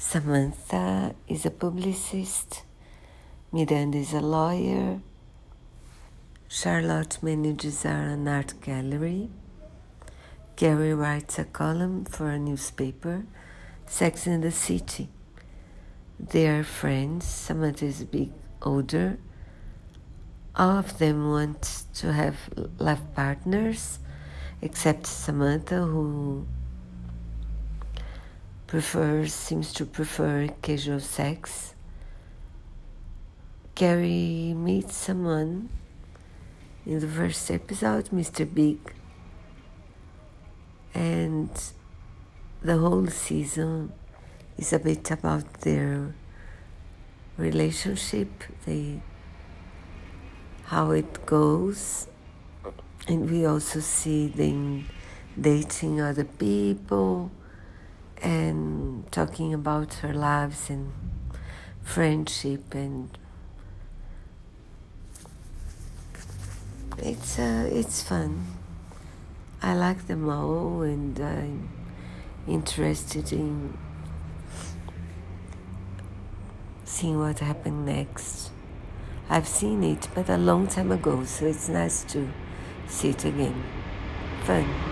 Samantha is a publicist. Miranda is a lawyer. Charlotte manages an art gallery. Carrie writes a column for a newspaper, Sex in the City. They are friends. Samantha is a bit older. All of them want to have life partners, except Samantha, who prefers seems to prefer casual sex. Carrie meets someone in the first episode, Mr. Big, and the whole season is a bit about their relationship, they how it goes, and we also see them dating other people and talking about her lives and friendship and it's uh, it's fun. I like them all and I'm interested in seeing what happened next. I've seen it, but a long time ago, so it's nice to see it again. Fun.